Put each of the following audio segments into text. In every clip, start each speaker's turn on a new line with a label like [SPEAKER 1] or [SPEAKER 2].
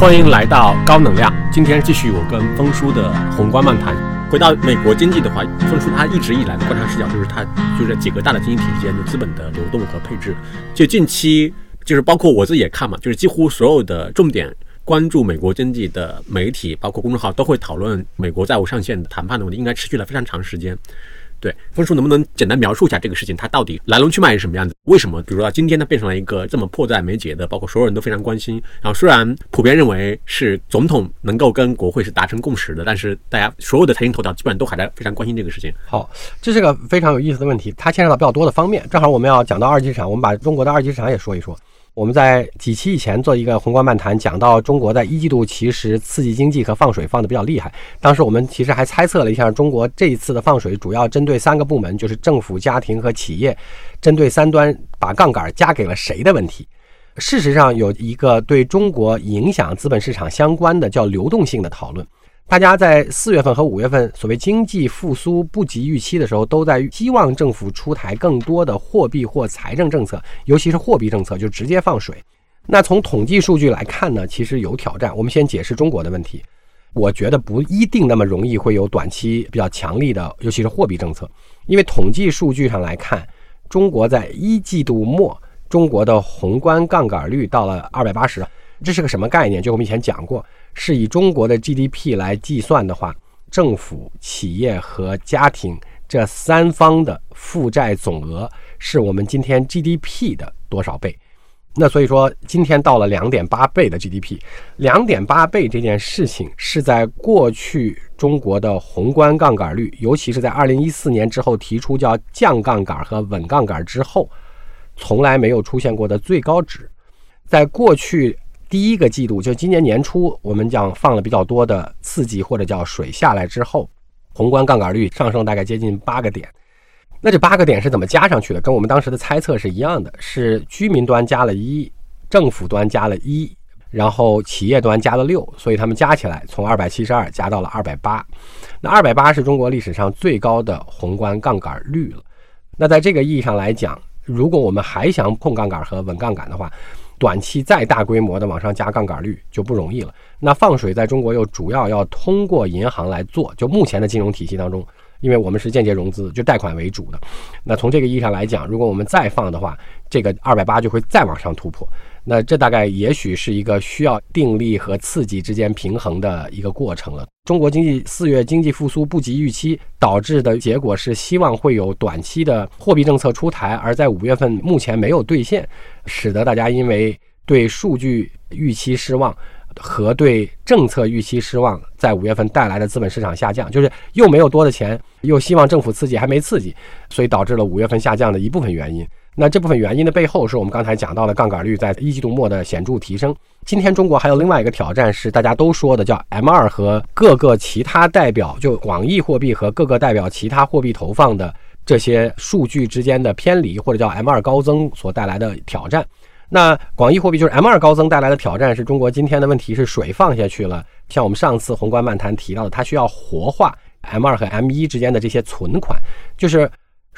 [SPEAKER 1] 欢迎来到高能量。今天继续我跟峰叔的宏观漫谈。回到美国经济的话，峰叔他一直以来的观察视角就是他就是几个大的经济体之间的资本的流动和配置。就近期，就是包括我自己也看嘛，就是几乎所有的重点关注美国经济的媒体，包括公众号都会讨论美国债务上限谈判的问题，应该持续了非常长时间。对，峰叔能不能简单描述一下这个事情，它到底来龙去脉是什么样子？为什么，比如说到今天它变成了一个这么迫在眉睫的，包括所有人都非常关心。然后虽然普遍认为是总统能够跟国会是达成共识的，但是大家所有的财经头条基本上都还在非常关心这个事情。
[SPEAKER 2] 好，这是个非常有意思的问题，它牵扯到比较多的方面。正好我们要讲到二级市场，我们把中国的二级市场也说一说。我们在几期以前做一个宏观漫谈，讲到中国在一季度其实刺激经济和放水放的比较厉害。当时我们其实还猜测了一下，中国这一次的放水主要针对三个部门，就是政府、家庭和企业，针对三端把杠杆加给了谁的问题。事实上，有一个对中国影响资本市场相关的叫流动性的讨论。大家在四月份和五月份所谓经济复苏不及预期的时候，都在希望政府出台更多的货币或财政政策，尤其是货币政策，就直接放水。那从统计数据来看呢，其实有挑战。我们先解释中国的问题，我觉得不一定那么容易会有短期比较强力的，尤其是货币政策，因为统计数据上来看，中国在一季度末，中国的宏观杠杆率到了二百八十，这是个什么概念？就我们以前讲过。是以中国的 GDP 来计算的话，政府、企业和家庭这三方的负债总额是我们今天 GDP 的多少倍？那所以说，今天到了两点八倍的 GDP，两点八倍这件事情是在过去中国的宏观杠杆率，尤其是在二零一四年之后提出叫降杠杆和稳杠杆之后，从来没有出现过的最高值，在过去。第一个季度就今年年初，我们讲放了比较多的刺激或者叫水下来之后，宏观杠杆率上升大概接近八个点。那这八个点是怎么加上去的？跟我们当时的猜测是一样的，是居民端加了一，政府端加了一，然后企业端加了六，所以他们加起来从二百七十二加到了二百八。那二百八是中国历史上最高的宏观杠杆率了。那在这个意义上来讲，如果我们还想控杠杆和稳杠杆的话，短期再大规模的往上加杠杆率就不容易了。那放水在中国又主要要通过银行来做，就目前的金融体系当中，因为我们是间接融资，就贷款为主的。那从这个意义上来讲，如果我们再放的话，这个二百八就会再往上突破。那这大概也许是一个需要定力和刺激之间平衡的一个过程了。中国经济四月经济复苏不及预期，导致的结果是希望会有短期的货币政策出台，而在五月份目前没有兑现，使得大家因为对数据预期失望和对政策预期失望，在五月份带来的资本市场下降，就是又没有多的钱，又希望政府刺激还没刺激，所以导致了五月份下降的一部分原因。那这部分原因的背后，是我们刚才讲到的杠杆率在一季度末的显著提升。今天中国还有另外一个挑战，是大家都说的叫 M 二和各个其他代表，就广义货币和各个代表其他货币投放的这些数据之间的偏离，或者叫 M 二高增所带来的挑战。那广义货币就是 M 二高增带来的挑战，是中国今天的问题是水放下去了。像我们上次宏观漫谈提到的，它需要活化 M 二和 M 一之间的这些存款，就是。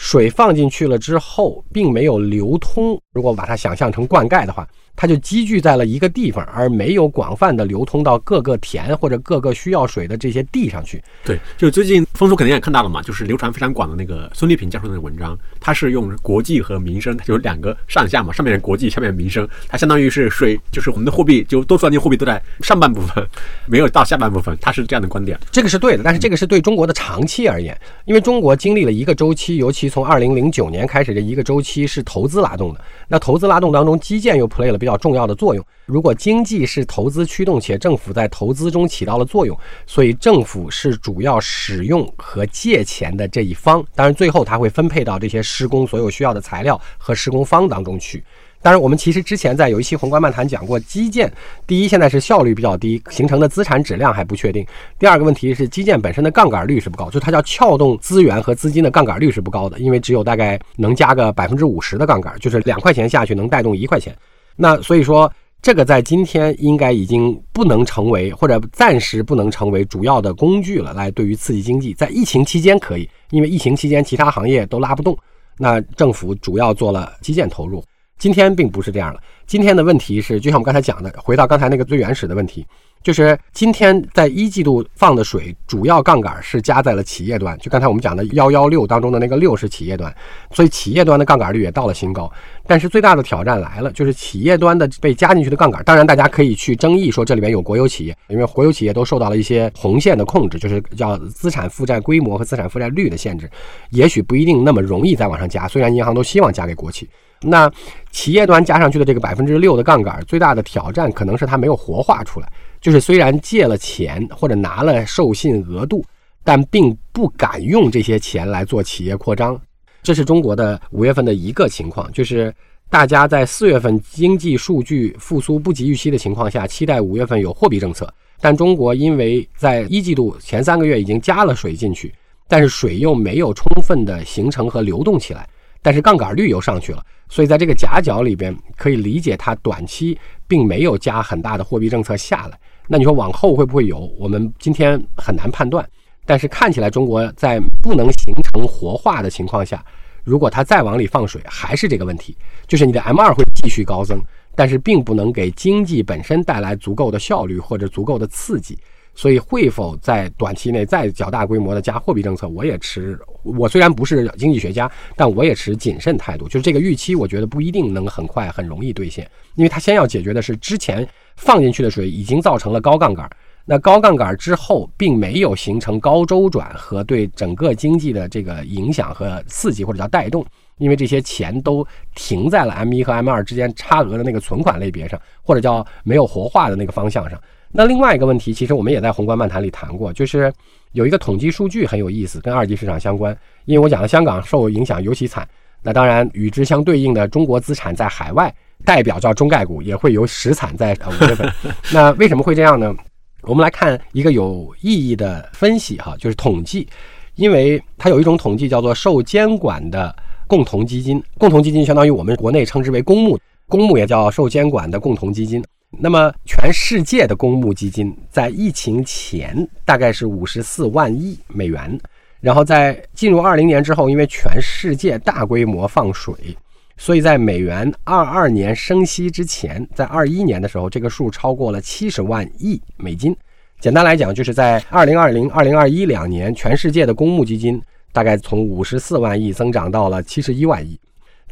[SPEAKER 2] 水放进去了之后，并没有流通。如果把它想象成灌溉的话。它就积聚在了一个地方，而没有广泛的流通到各个田或者各个需要水的这些地上去。
[SPEAKER 1] 对，就最近风叔肯定也看到了嘛，就是流传非常广的那个孙立平教授的文章，他是用国际和民生，它就是两个上下嘛，上面是国际，下面民生，它相当于是水，就是我们的货币，就多数金货币都在上半部分，没有到下半部分，他是这样的观点。
[SPEAKER 2] 这个是对的，但是这个是对中国的长期而言，因为中国经历了一个周期，尤其从二零零九年开始这一个周期是投资拉动的，那投资拉动当中，基建又 play 了。比较重要的作用。如果经济是投资驱动，且政府在投资中起到了作用，所以政府是主要使用和借钱的这一方。当然，最后它会分配到这些施工所有需要的材料和施工方当中去。当然，我们其实之前在有一期宏观漫谈讲过，基建第一现在是效率比较低，形成的资产质量还不确定。第二个问题是基建本身的杠杆率是不高，就它叫撬动资源和资金的杠杆率是不高的，因为只有大概能加个百分之五十的杠杆，就是两块钱下去能带动一块钱。那所以说，这个在今天应该已经不能成为，或者暂时不能成为主要的工具了。来，对于刺激经济，在疫情期间可以，因为疫情期间其他行业都拉不动，那政府主要做了基建投入。今天并不是这样了。今天的问题是，就像我们刚才讲的，回到刚才那个最原始的问题，就是今天在一季度放的水，主要杠杆是加在了企业端。就刚才我们讲的幺幺六当中的那个六是企业端，所以企业端的杠杆率也到了新高。但是最大的挑战来了，就是企业端的被加进去的杠杆。当然，大家可以去争议说这里面有国有企业，因为国有企业都受到了一些红线的控制，就是叫资产负债规模和资产负债率的限制，也许不一定那么容易再往上加。虽然银行都希望加给国企。那企业端加上去的这个百分之六的杠杆，最大的挑战可能是它没有活化出来。就是虽然借了钱或者拿了授信额度，但并不敢用这些钱来做企业扩张。这是中国的五月份的一个情况，就是大家在四月份经济数据复苏不及预期的情况下，期待五月份有货币政策。但中国因为在一季度前三个月已经加了水进去，但是水又没有充分的形成和流动起来。但是杠杆率又上去了，所以在这个夹角里边，可以理解它短期并没有加很大的货币政策下来。那你说往后会不会有？我们今天很难判断。但是看起来中国在不能形成活化的情况下，如果它再往里放水，还是这个问题，就是你的 M 二会继续高增，但是并不能给经济本身带来足够的效率或者足够的刺激。所以会否在短期内再较大规模的加货币政策？我也持，我虽然不是经济学家，但我也持谨慎态度。就是这个预期，我觉得不一定能很快很容易兑现，因为它先要解决的是之前放进去的水已经造成了高杠杆，那高杠杆之后并没有形成高周转和对整个经济的这个影响和刺激或者叫带动，因为这些钱都停在了 M 一和 M 二之间差额的那个存款类别上，或者叫没有活化的那个方向上。那另外一个问题，其实我们也在宏观漫谈里谈过，就是有一个统计数据很有意思，跟二级市场相关。因为我讲了香港受影响尤其惨，那当然与之相对应的中国资产在海外代表叫中概股也会有实惨在五月份。那为什么会这样呢？我们来看一个有意义的分析哈，就是统计，因为它有一种统计叫做受监管的共同基金，共同基金相当于我们国内称之为公募，公募也叫受监管的共同基金。那么，全世界的公募基金在疫情前大概是五十四万亿美元，然后在进入二零年之后，因为全世界大规模放水，所以在美元二二年升息之前，在二一年的时候，这个数超过了七十万亿美金。简单来讲，就是在二零二零、二零二一两年，全世界的公募基金大概从五十四万亿增长到了七十一万亿。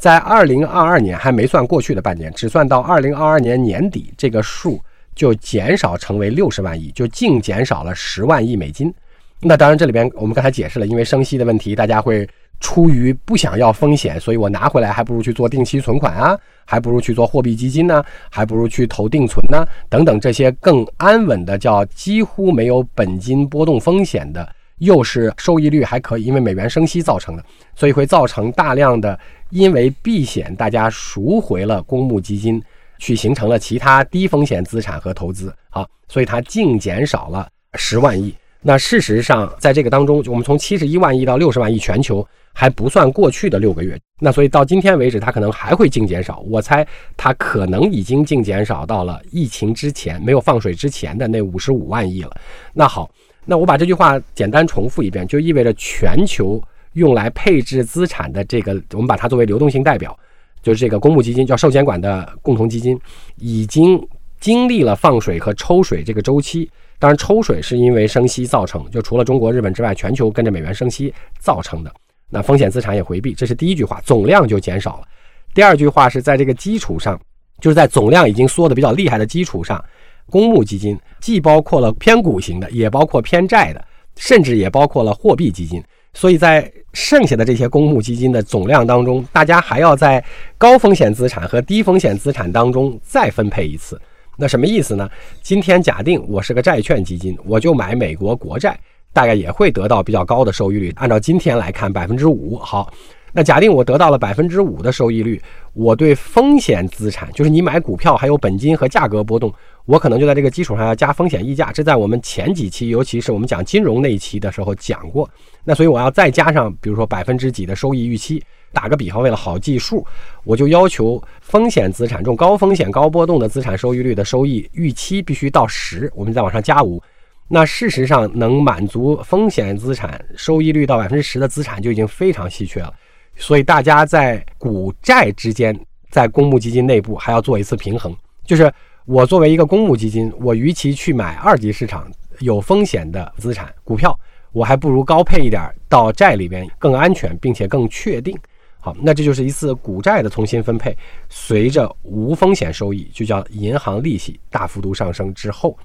[SPEAKER 2] 在二零二二年还没算过去的半年，只算到二零二二年年底，这个数就减少成为六十万亿，就净减少了十万亿美金。那当然，这里边我们刚才解释了，因为升息的问题，大家会出于不想要风险，所以我拿回来还不如去做定期存款啊，还不如去做货币基金呢，还不如去投定存呢，等等这些更安稳的，叫几乎没有本金波动风险的。又是收益率还可以，因为美元升息造成的，所以会造成大量的因为避险，大家赎回了公募基金，去形成了其他低风险资产和投资啊，所以它净减少了十万亿。那事实上，在这个当中，我们从七十一万亿到六十万亿，全球还不算过去的六个月。那所以到今天为止，它可能还会净减少。我猜它可能已经净减少到了疫情之前没有放水之前的那五十五万亿了。那好。那我把这句话简单重复一遍，就意味着全球用来配置资产的这个，我们把它作为流动性代表，就是这个公募基金，叫受监管的共同基金，已经经历了放水和抽水这个周期。当然，抽水是因为升息造成，就除了中国、日本之外，全球跟着美元升息造成的。那风险资产也回避，这是第一句话，总量就减少了。第二句话是在这个基础上，就是在总量已经缩的比较厉害的基础上。公募基金既包括了偏股型的，也包括偏债的，甚至也包括了货币基金。所以在剩下的这些公募基金的总量当中，大家还要在高风险资产和低风险资产当中再分配一次。那什么意思呢？今天假定我是个债券基金，我就买美国国债，大概也会得到比较高的收益率。按照今天来看，百分之五。好。那假定我得到了百分之五的收益率，我对风险资产，就是你买股票还有本金和价格波动，我可能就在这个基础上要加风险溢价。这在我们前几期，尤其是我们讲金融那一期的时候讲过。那所以我要再加上，比如说百分之几的收益预期。打个比方，为了好计数，我就要求风险资产这种高风险高波动的资产收益率的收益预期必须到十，我们再往上加五。那事实上能满足风险资产收益率到百分之十的资产就已经非常稀缺了。所以大家在股债之间在公募基金内部还要做一次平衡，就是我作为一个公募基金，我与其去买二级市场有风险的资产股票，我还不如高配一点到债里边更安全，并且更确定。好，那这就是一次股债的重新分配，随着无风险收益，就叫银行利息大幅度上升之后，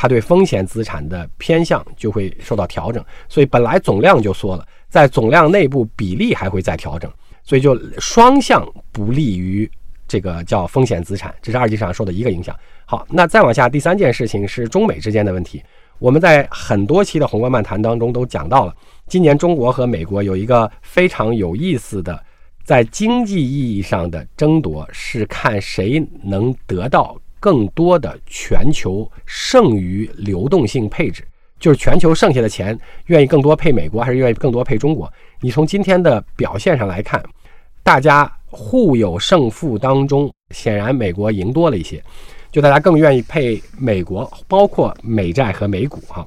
[SPEAKER 2] 它对风险资产的偏向就会受到调整，所以本来总量就缩了，在总量内部比例还会再调整，所以就双向不利于这个叫风险资产，这是二级市场受的一个影响。好，那再往下，第三件事情是中美之间的问题，我们在很多期的宏观漫谈当中都讲到了，今年中国和美国有一个非常有意思的。在经济意义上的争夺是看谁能得到更多的全球剩余流动性配置，就是全球剩下的钱愿意更多配美国还是愿意更多配中国？你从今天的表现上来看，大家互有胜负当中，显然美国赢多了一些，就大家更愿意配美国，包括美债和美股哈。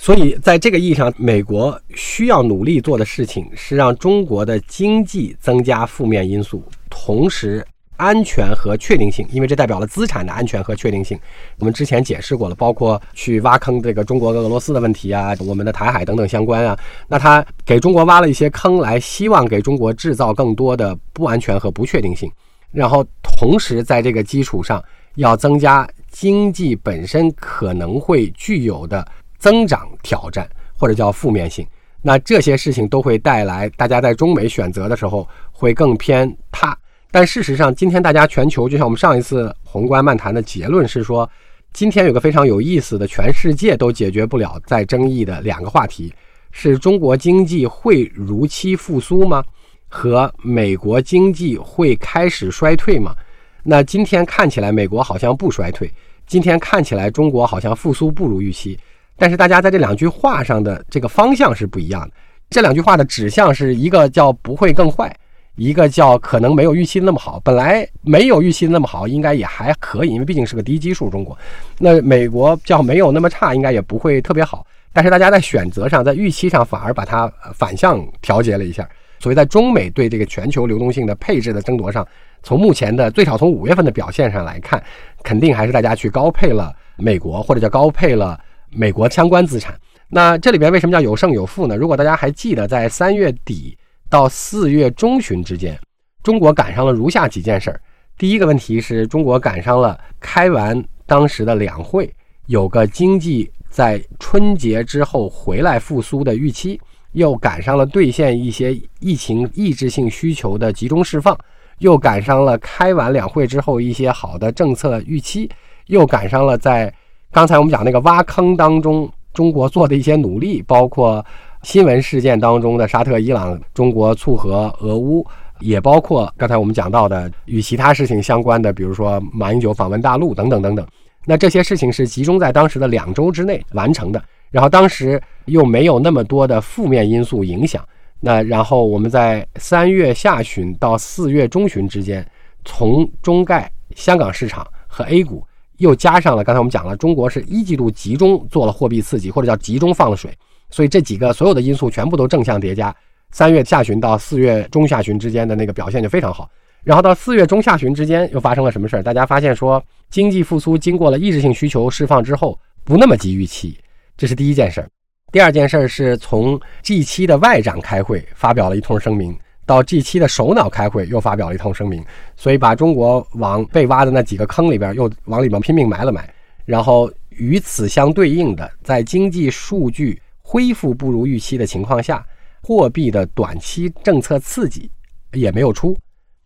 [SPEAKER 2] 所以，在这个意义上，美国需要努力做的事情是让中国的经济增加负面因素，同时安全和确定性，因为这代表了资产的安全和确定性。我们之前解释过了，包括去挖坑这个中国跟俄罗斯的问题啊，我们的台海等等相关啊。那他给中国挖了一些坑来，希望给中国制造更多的不安全和不确定性，然后同时在这个基础上要增加经济本身可能会具有的。增长挑战或者叫负面性，那这些事情都会带来大家在中美选择的时候会更偏他。但事实上，今天大家全球就像我们上一次宏观漫谈的结论是说，今天有个非常有意思的，全世界都解决不了在争议的两个话题：是中国经济会如期复苏吗？和美国经济会开始衰退吗？那今天看起来美国好像不衰退，今天看起来中国好像复苏不如预期。但是大家在这两句话上的这个方向是不一样的。这两句话的指向是一个叫不会更坏，一个叫可能没有预期那么好。本来没有预期那么好，应该也还可以，因为毕竟是个低基数。中国，那美国叫没有那么差，应该也不会特别好。但是大家在选择上，在预期上反而把它反向调节了一下。所以在中美对这个全球流动性的配置的争夺上，从目前的最少从五月份的表现上来看，肯定还是大家去高配了美国，或者叫高配了。美国相关资产，那这里边为什么叫有胜有负呢？如果大家还记得，在三月底到四月中旬之间，中国赶上了如下几件事儿。第一个问题是中国赶上了开完当时的两会，有个经济在春节之后回来复苏的预期，又赶上了兑现一些疫情抑制性需求的集中释放，又赶上了开完两会之后一些好的政策预期，又赶上了在。刚才我们讲那个挖坑当中，中国做的一些努力，包括新闻事件当中的沙特、伊朗、中国促和俄乌，也包括刚才我们讲到的与其他事情相关的，比如说马英九访问大陆等等等等。那这些事情是集中在当时的两周之内完成的，然后当时又没有那么多的负面因素影响。那然后我们在三月下旬到四月中旬之间，从中概、香港市场和 A 股。又加上了刚才我们讲了，中国是一季度集中做了货币刺激，或者叫集中放了水，所以这几个所有的因素全部都正向叠加。三月下旬到四月中下旬之间的那个表现就非常好。然后到四月中下旬之间又发生了什么事儿？大家发现说经济复苏经过了抑制性需求释放之后不那么急预期，这是第一件事儿。第二件事儿是从 G7 的外长开会发表了一通声明。到 G7 的首脑开会，又发表了一通声明，所以把中国往被挖的那几个坑里边，又往里面拼命埋了埋。然后与此相对应的，在经济数据恢复不如预期的情况下，货币的短期政策刺激也没有出。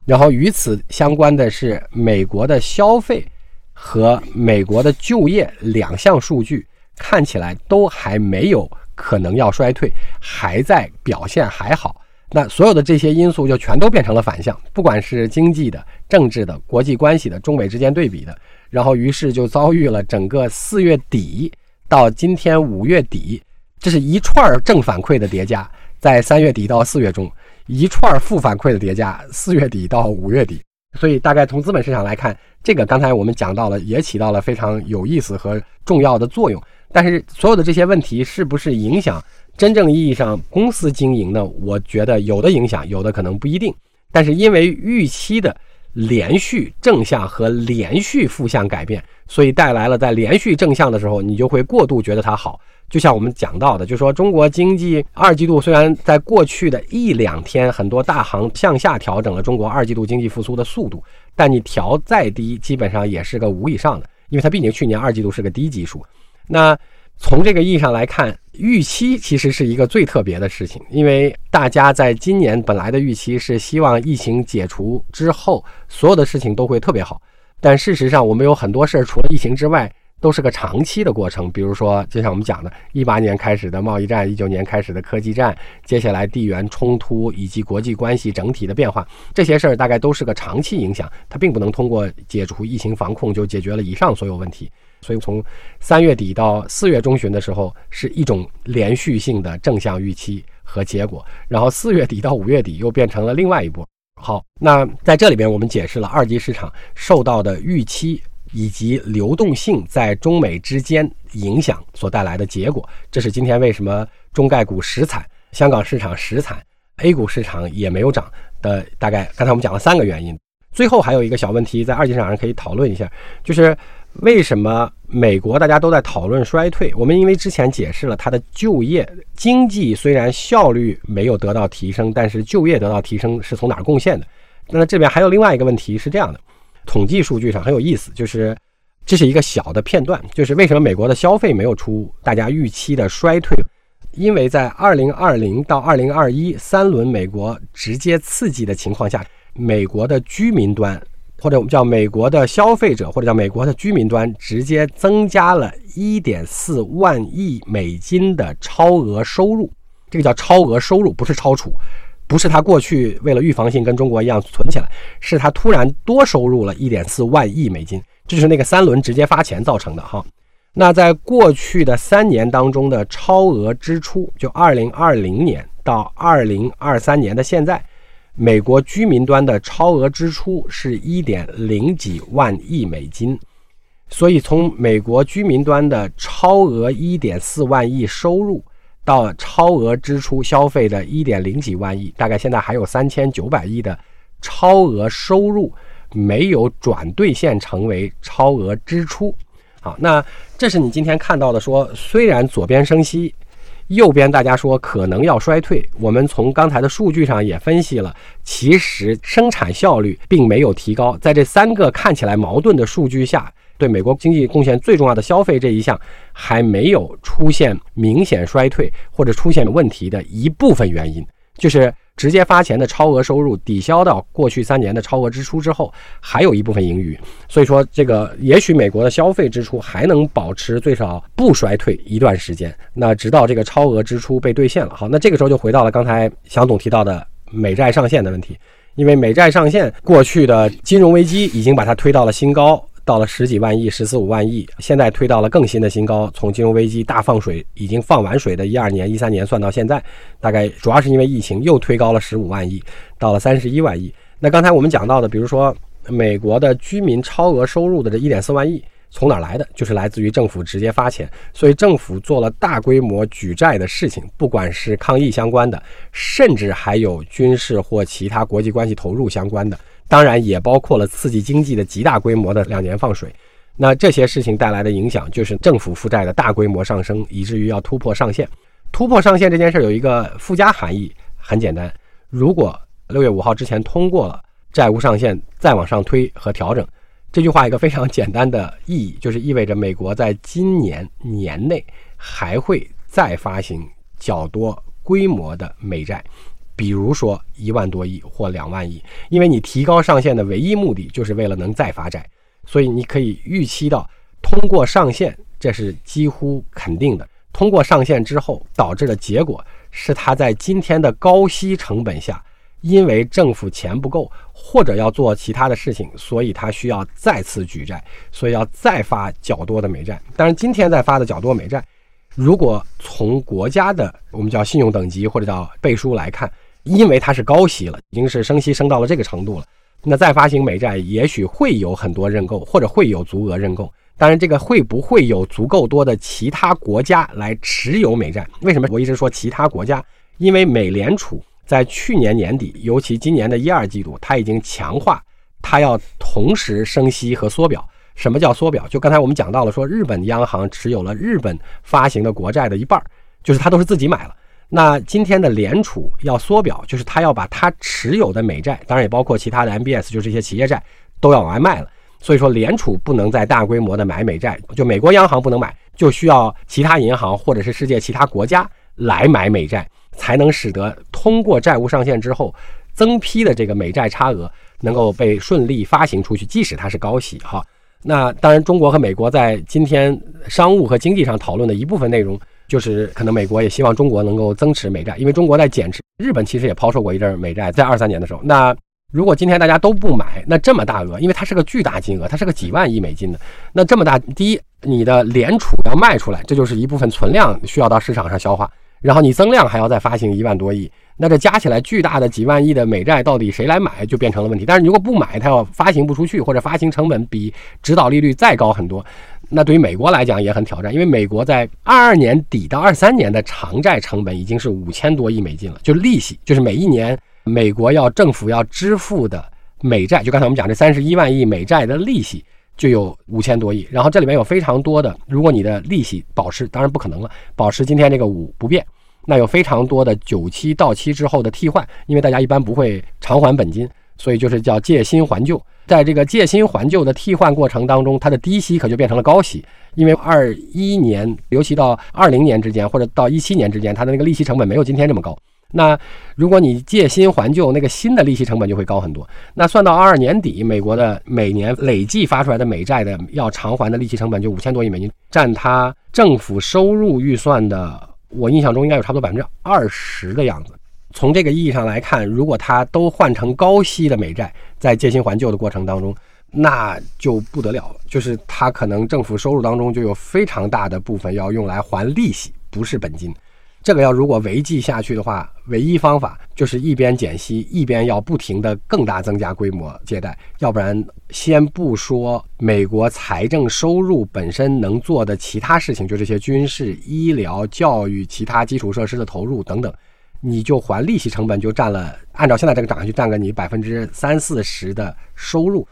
[SPEAKER 2] 然后与此相关的是，美国的消费和美国的就业两项数据看起来都还没有可能要衰退，还在表现还好。那所有的这些因素就全都变成了反向，不管是经济的、政治的、国际关系的、中美之间对比的，然后于是就遭遇了整个四月底到今天五月底，这是一串正反馈的叠加，在三月底到四月中，一串负反馈的叠加，四月底到五月底。所以大概从资本市场来看，这个刚才我们讲到了，也起到了非常有意思和重要的作用。但是所有的这些问题是不是影响？真正意义上，公司经营呢，我觉得有的影响，有的可能不一定。但是因为预期的连续正向和连续负向改变，所以带来了在连续正向的时候，你就会过度觉得它好。就像我们讲到的，就说中国经济二季度虽然在过去的一两天很多大行向下调整了中国二季度经济复苏的速度，但你调再低，基本上也是个五以上的，因为它毕竟去年二季度是个低基数。那从这个意义上来看，预期其实是一个最特别的事情，因为大家在今年本来的预期是希望疫情解除之后，所有的事情都会特别好，但事实上我们有很多事儿除了疫情之外。都是个长期的过程，比如说，就像我们讲的，一八年开始的贸易战，一九年开始的科技战，接下来地缘冲突以及国际关系整体的变化，这些事儿大概都是个长期影响，它并不能通过解除疫情防控就解决了以上所有问题。所以从三月底到四月中旬的时候，是一种连续性的正向预期和结果，然后四月底到五月底又变成了另外一波。好，那在这里边我们解释了二级市场受到的预期。以及流动性在中美之间影响所带来的结果，这是今天为什么中概股实惨，香港市场实惨，A 股市场也没有涨的大概。刚才我们讲了三个原因，最后还有一个小问题，在二级市场上可以讨论一下，就是为什么美国大家都在讨论衰退？我们因为之前解释了它的就业经济虽然效率没有得到提升，但是就业得到提升是从哪贡献的？那这边还有另外一个问题是这样的。统计数据上很有意思，就是这是一个小的片段，就是为什么美国的消费没有出大家预期的衰退？因为在二零二零到二零二一三轮美国直接刺激的情况下，美国的居民端或者我们叫美国的消费者或者叫美国的居民端直接增加了一点四万亿美金的超额收入，这个叫超额收入，不是超储。不是他过去为了预防性跟中国一样存起来，是他突然多收入了一点四万亿美金，这就是那个三轮直接发钱造成的哈。那在过去的三年当中的超额支出，就二零二零年到二零二三年的现在，美国居民端的超额支出是一点零几万亿美金，所以从美国居民端的超额一点四万亿收入。到超额支出消费的一点零几万亿，大概现在还有三千九百亿的超额收入没有转兑现成为超额支出。好，那这是你今天看到的，说虽然左边升息，右边大家说可能要衰退。我们从刚才的数据上也分析了，其实生产效率并没有提高。在这三个看起来矛盾的数据下。对美国经济贡献最重要的消费这一项，还没有出现明显衰退或者出现问题的一部分原因，就是直接发钱的超额收入抵消到过去三年的超额支出之后，还有一部分盈余。所以说，这个也许美国的消费支出还能保持最少不衰退一段时间。那直到这个超额支出被兑现了，好，那这个时候就回到了刚才祥总提到的美债上限的问题，因为美债上限过去的金融危机已经把它推到了新高。到了十几万亿、十四五万亿，现在推到了更新的新高。从金融危机大放水，已经放完水的一二年、一三年算到现在，大概主要是因为疫情又推高了十五万亿，到了三十一万亿。那刚才我们讲到的，比如说美国的居民超额收入的这一点四万亿，从哪来的？就是来自于政府直接发钱，所以政府做了大规模举债的事情，不管是抗疫相关的，甚至还有军事或其他国际关系投入相关的。当然也包括了刺激经济的极大规模的两年放水，那这些事情带来的影响就是政府负债的大规模上升，以至于要突破上限。突破上限这件事儿有一个附加含义，很简单：如果六月五号之前通过了债务上限再往上推和调整，这句话一个非常简单的意义就是意味着美国在今年年内还会再发行较多规模的美债。比如说一万多亿或两万亿，因为你提高上限的唯一目的就是为了能再发债，所以你可以预期到通过上限，这是几乎肯定的。通过上限之后导致的结果是，它在今天的高息成本下，因为政府钱不够或者要做其他的事情，所以它需要再次举债，所以要再发较多的美债。当然，今天在发的较多美债，如果从国家的我们叫信用等级或者叫背书来看。因为它是高息了，已经是升息升到了这个程度了，那再发行美债也许会有很多认购，或者会有足额认购。当然，这个会不会有足够多的其他国家来持有美债？为什么我一直说其他国家？因为美联储在去年年底，尤其今年的一二季度，它已经强化它要同时升息和缩表。什么叫缩表？就刚才我们讲到了，说日本央行持有了日本发行的国债的一半，就是它都是自己买了。那今天的联储要缩表，就是它要把它持有的美债，当然也包括其他的 MBS，就是这些企业债，都要往外卖了。所以说，联储不能再大规模的买美债，就美国央行不能买，就需要其他银行或者是世界其他国家来买美债，才能使得通过债务上限之后增批的这个美债差额能够被顺利发行出去，即使它是高息哈。那当然，中国和美国在今天商务和经济上讨论的一部分内容，就是可能美国也希望中国能够增持美债，因为中国在减持，日本其实也抛售过一阵美债，在二三年的时候，那。如果今天大家都不买，那这么大额，因为它是个巨大金额，它是个几万亿美金的，那这么大，第一，你的联储要卖出来，这就是一部分存量需要到市场上消化，然后你增量还要再发行一万多亿，那这加起来巨大的几万亿的美债，到底谁来买就变成了问题。但是如果不买，它要发行不出去，或者发行成本比指导利率再高很多，那对于美国来讲也很挑战，因为美国在二二年底到二三年的偿债成本已经是五千多亿美金了，就是利息，就是每一年。美国要政府要支付的美债，就刚才我们讲这三十一万亿美债的利息就有五千多亿，然后这里面有非常多的，如果你的利息保持，当然不可能了，保持今天这个五不变，那有非常多的九期到期之后的替换，因为大家一般不会偿还本金，所以就是叫借新还旧，在这个借新还旧的替换过程当中，它的低息可就变成了高息，因为二一年，尤其到二零年之间或者到一七年之间，它的那个利息成本没有今天这么高。那如果你借新还旧，那个新的利息成本就会高很多。那算到二二年底，美国的每年累计发出来的美债的要偿还的利息成本就五千多亿美金，占它政府收入预算的，我印象中应该有差不多百分之二十的样子。从这个意义上来看，如果它都换成高息的美债，在借新还旧的过程当中，那就不得了了，就是它可能政府收入当中就有非常大的部分要用来还利息，不是本金。这个要如果维系下去的话，唯一方法就是一边减息，一边要不停的更大增加规模借贷，要不然先不说美国财政收入本身能做的其他事情，就这些军事、医疗、教育、其他基础设施的投入等等，你就还利息成本就占了，按照现在这个涨上去，占个你百分之三四十的收入，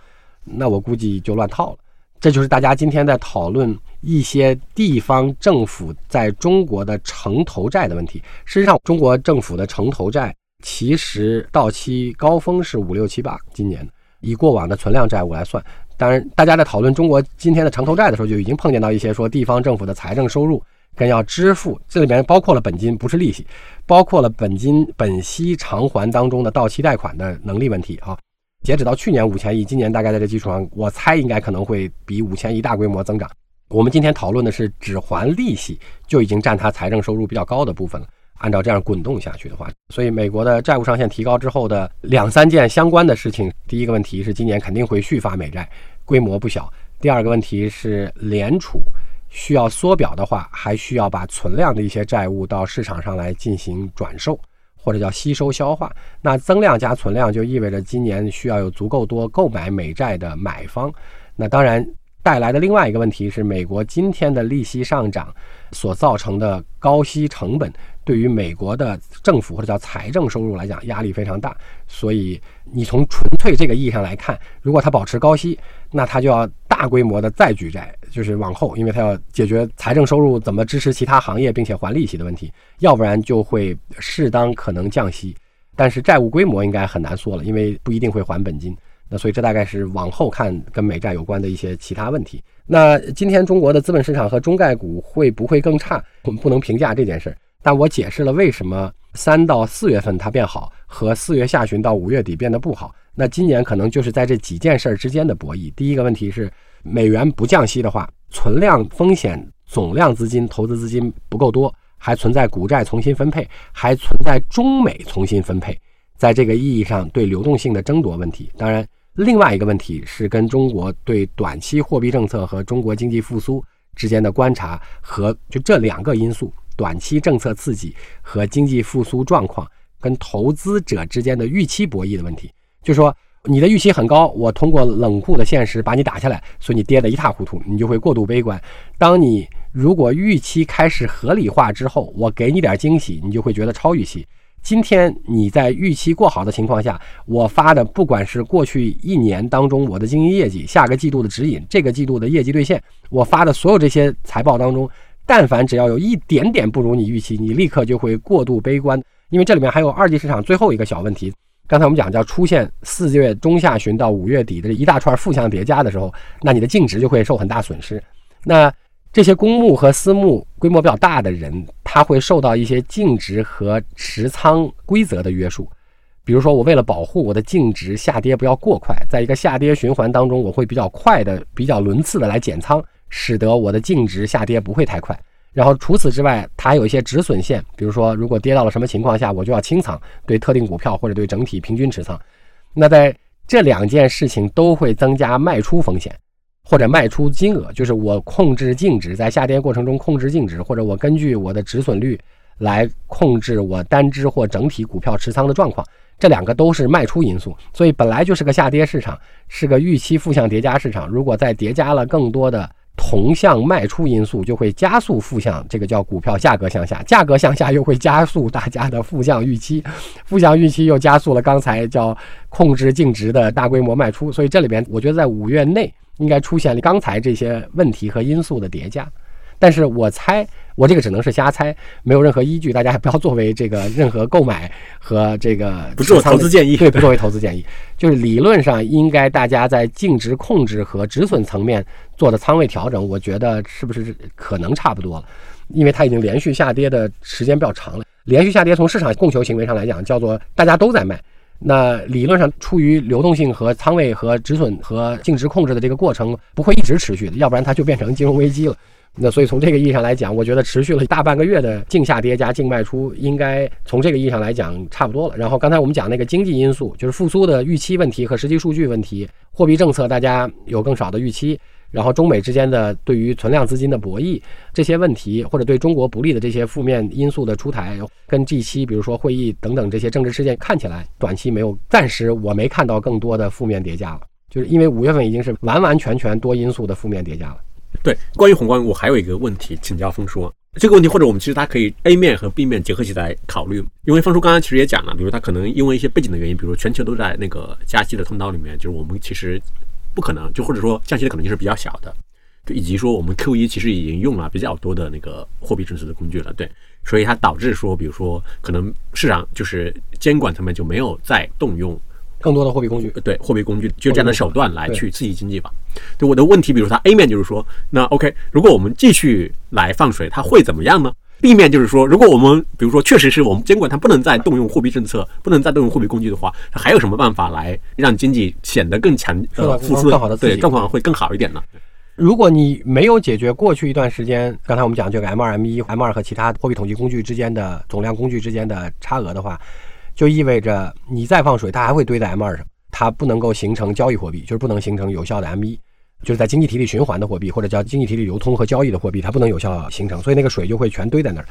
[SPEAKER 2] 那我估计就乱套了。这就是大家今天在讨论一些地方政府在中国的城投债的问题。事实上，中国政府的城投债其实到期高峰是五六七八，今年以过往的存量债务来算。当然，大家在讨论中国今天的城投债的时候，就已经碰见到一些说地方政府的财政收入跟要支付，这里面包括了本金，不是利息，包括了本金本息偿还当中的到期贷款的能力问题啊。截止到去年五千亿，今年大概在这基础上，我猜应该可能会比五千亿大规模增长。我们今天讨论的是只还利息就已经占它财政收入比较高的部分了。按照这样滚动下去的话，所以美国的债务上限提高之后的两三件相关的事情，第一个问题是今年肯定会续发美债，规模不小；第二个问题是联储需要缩表的话，还需要把存量的一些债务到市场上来进行转售。或者叫吸收消化，那增量加存量就意味着今年需要有足够多购买美债的买方。那当然带来的另外一个问题是，美国今天的利息上涨所造成的高息成本，对于美国的政府或者叫财政收入来讲压力非常大。所以你从纯粹这个意义上来看，如果它保持高息，那它就要大规模的再举债。就是往后，因为它要解决财政收入怎么支持其他行业并且还利息的问题，要不然就会适当可能降息，但是债务规模应该很难缩了，因为不一定会还本金。那所以这大概是往后看跟美债有关的一些其他问题。那今天中国的资本市场和中概股会不会更差？我们不能评价这件事儿，但我解释了为什么三到四月份它变好，和四月下旬到五月底变得不好。那今年可能就是在这几件事儿之间的博弈。第一个问题是。美元不降息的话，存量风险总量资金、投资资金不够多，还存在股债重新分配，还存在中美重新分配，在这个意义上对流动性的争夺问题。当然，另外一个问题是跟中国对短期货币政策和中国经济复苏之间的观察和就这两个因素，短期政策刺激和经济复苏状况跟投资者之间的预期博弈的问题，就说。你的预期很高，我通过冷酷的现实把你打下来，所以你跌得一塌糊涂，你就会过度悲观。当你如果预期开始合理化之后，我给你点惊喜，你就会觉得超预期。今天你在预期过好的情况下，我发的不管是过去一年当中我的经营业绩、下个季度的指引、这个季度的业绩兑现，我发的所有这些财报当中，但凡只要有一点点不如你预期，你立刻就会过度悲观，因为这里面还有二级市场最后一个小问题。刚才我们讲叫出现四月中下旬到五月底的一大串负向叠加的时候，那你的净值就会受很大损失。那这些公募和私募规模比较大的人，他会受到一些净值和持仓规则的约束。比如说，我为了保护我的净值下跌不要过快，在一个下跌循环当中，我会比较快的、比较轮次的来减仓，使得我的净值下跌不会太快。然后除此之外，它还有一些止损线，比如说如果跌到了什么情况下，我就要清仓，对特定股票或者对整体平均持仓。那在这两件事情都会增加卖出风险，或者卖出金额，就是我控制净值，在下跌过程中控制净值，或者我根据我的止损率来控制我单只或整体股票持仓的状况。这两个都是卖出因素，所以本来就是个下跌市场，是个预期负向叠加市场。如果再叠加了更多的。同向卖出因素就会加速负向，这个叫股票价格向下，价格向下又会加速大家的负向预期，负向预期又加速了刚才叫控制净值的大规模卖出，所以这里边我觉得在五月内应该出现了刚才这些问题和因素的叠加。但是我猜，我这个只能是瞎猜，没有任何依据，大家还不要作为这个任何购买和这个
[SPEAKER 1] 不做投资建议，
[SPEAKER 2] 对，不作为投资建议。就是理论上应该大家在净值控制和止损层面做的仓位调整，我觉得是不是可能差不多了？因为它已经连续下跌的时间比较长了，连续下跌从市场供求行为上来讲，叫做大家都在卖。那理论上出于流动性和仓位和止损和净值控制的这个过程不会一直持续的，要不然它就变成金融危机了。那所以从这个意义上来讲，我觉得持续了大半个月的净下跌加净卖出，应该从这个意义上来讲差不多了。然后刚才我们讲那个经济因素，就是复苏的预期问题和实际数据问题，货币政策大家有更少的预期，然后中美之间的对于存量资金的博弈这些问题，或者对中国不利的这些负面因素的出台，跟 G 七比如说会议等等这些政治事件看起来，短期没有，暂时我没看到更多的负面叠加了，就是因为五月份已经是完完全全多因素的负面叠加了。
[SPEAKER 1] 对，关于宏观，我还有一个问题请教峰叔。这个问题或者我们其实它可以 A 面和 B 面结合起来考虑，因为峰叔刚刚其实也讲了，比如他可能因为一些背景的原因，比如全球都在那个加息的通道里面，就是我们其实不可能，就或者说降息的可能性是比较小的，就以及说我们 Q 一其实已经用了比较多的那个货币政策的工具了，对，所以它导致说，比如说可能市场就是监管层面就没有再动用。
[SPEAKER 2] 更多的货币工具，
[SPEAKER 1] 对货币工具，就这样的手段来去刺激经济吧。对我的问题，比如说它 A 面就是说，那 OK，如果我们继续来放水，它会怎么样呢？B 面就是说，如果我们比如说确实是我们监管它不能再动用货币政策，不能再动用货币工具的话，它还有什么办法来让经济显得更强呃复苏
[SPEAKER 2] 更好的
[SPEAKER 1] 对状况会更好一点呢？
[SPEAKER 2] 如果你没有解决过去一段时间，刚才我们讲这个 M 二 M 一 M 二和其他货币统计工具之间的总量工具之间的差额的话。就意味着你再放水，它还会堆在 M 二上，它不能够形成交易货币，就是不能形成有效的 M 一，就是在经济体里循环的货币或者叫经济体里流通和交易的货币，它不能有效形成，所以那个水就会全堆在那儿。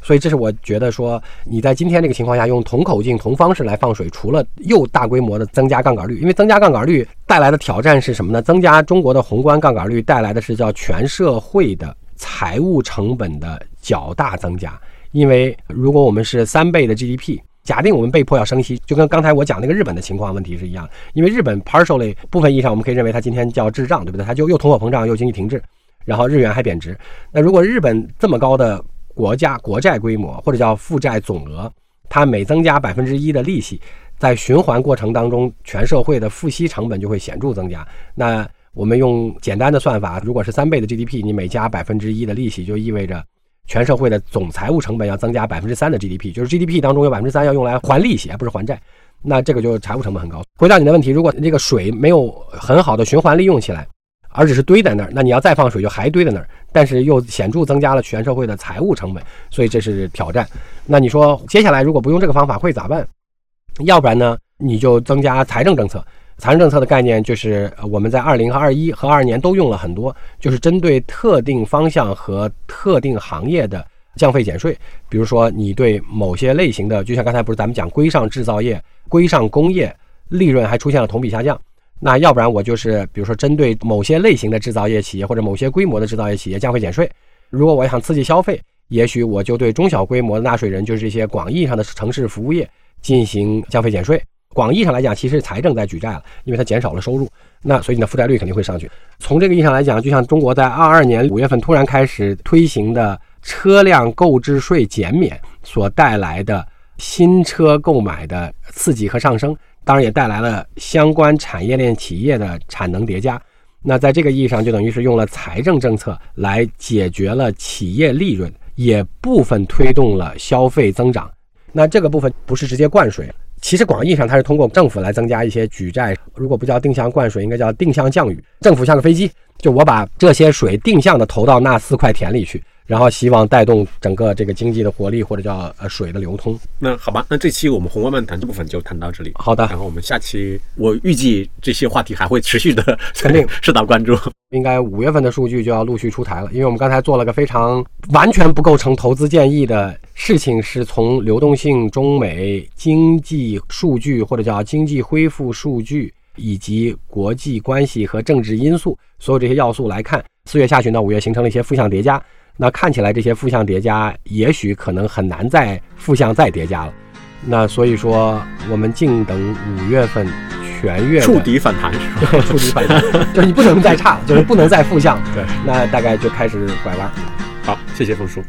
[SPEAKER 2] 所以这是我觉得说你在今天这个情况下用同口径同方式来放水，除了又大规模的增加杠杆率，因为增加杠杆率带来的挑战是什么呢？增加中国的宏观杠杆率带来的是叫全社会的财务成本的较大增加，因为如果我们是三倍的 GDP。假定我们被迫要升息，就跟刚才我讲那个日本的情况问题是一样，因为日本 partially 部分意义上我们可以认为它今天叫滞胀，对不对？它就又通货膨胀又经济停滞，然后日元还贬值。那如果日本这么高的国家国债规模或者叫负债总额，它每增加百分之一的利息，在循环过程当中，全社会的付息成本就会显著增加。那我们用简单的算法，如果是三倍的 GDP，你每加百分之一的利息，就意味着。全社会的总财务成本要增加百分之三的 GDP，就是 GDP 当中有百分之三要用来还利息，而不是还债，那这个就是财务成本很高。回答你的问题，如果这个水没有很好的循环利用起来，而只是堆在那儿，那你要再放水就还堆在那儿，但是又显著增加了全社会的财务成本，所以这是挑战。那你说接下来如果不用这个方法会咋办？要不然呢，你就增加财政政策。财政政策的概念就是我们在二零和二一和二二年都用了很多，就是针对特定方向和特定行业的降费减税。比如说，你对某些类型的，就像刚才不是咱们讲规上制造业、规上工业，利润还出现了同比下降。那要不然我就是，比如说针对某些类型的制造业企业或者某些规模的制造业企业降费减税。如果我想刺激消费，也许我就对中小规模的纳税人，就是这些广义上的城市服务业进行降费减税。广义上来讲，其实财政在举债了，因为它减少了收入，那所以你的负债率肯定会上去。从这个意义上来讲，就像中国在二二年五月份突然开始推行的车辆购置税减免所带来的新车购买的刺激和上升，当然也带来了相关产业链企业的产能叠加。那在这个意义上，就等于是用了财政政策来解决了企业利润，也部分推动了消费增长。那这个部分不是直接灌水。其实广义上，它是通过政府来增加一些举债，如果不叫定向灌水，应该叫定向降雨。政府像个飞机，就我把这些水定向的投到那四块田里去。然后希望带动整个这个经济的活力，或者叫呃水的流通。
[SPEAKER 1] 那好吧，那这期我们宏观漫谈这部分就谈到这里。
[SPEAKER 2] 好的，
[SPEAKER 1] 然后我们下期我预计这些话题还会持续的，
[SPEAKER 2] 肯定
[SPEAKER 1] 受到关注。
[SPEAKER 2] 应该五月份的数据就要陆续出台了，因为我们刚才做了个非常完全不构成投资建议的事情，是从流动性、中美经济数据或者叫经济恢复数据以及国际关系和政治因素所有这些要素来看，四月下旬到五月形成了一些负向叠加。那看起来这些负向叠加，也许可能很难再负向再叠加了。那所以说，我们静等五月份全月
[SPEAKER 1] 触底反弹是
[SPEAKER 2] 吧？触底反弹，就是你不能再差，就是不能再负向。
[SPEAKER 1] 对，
[SPEAKER 2] 那大概就开始拐弯。
[SPEAKER 1] 好，谢谢冯叔。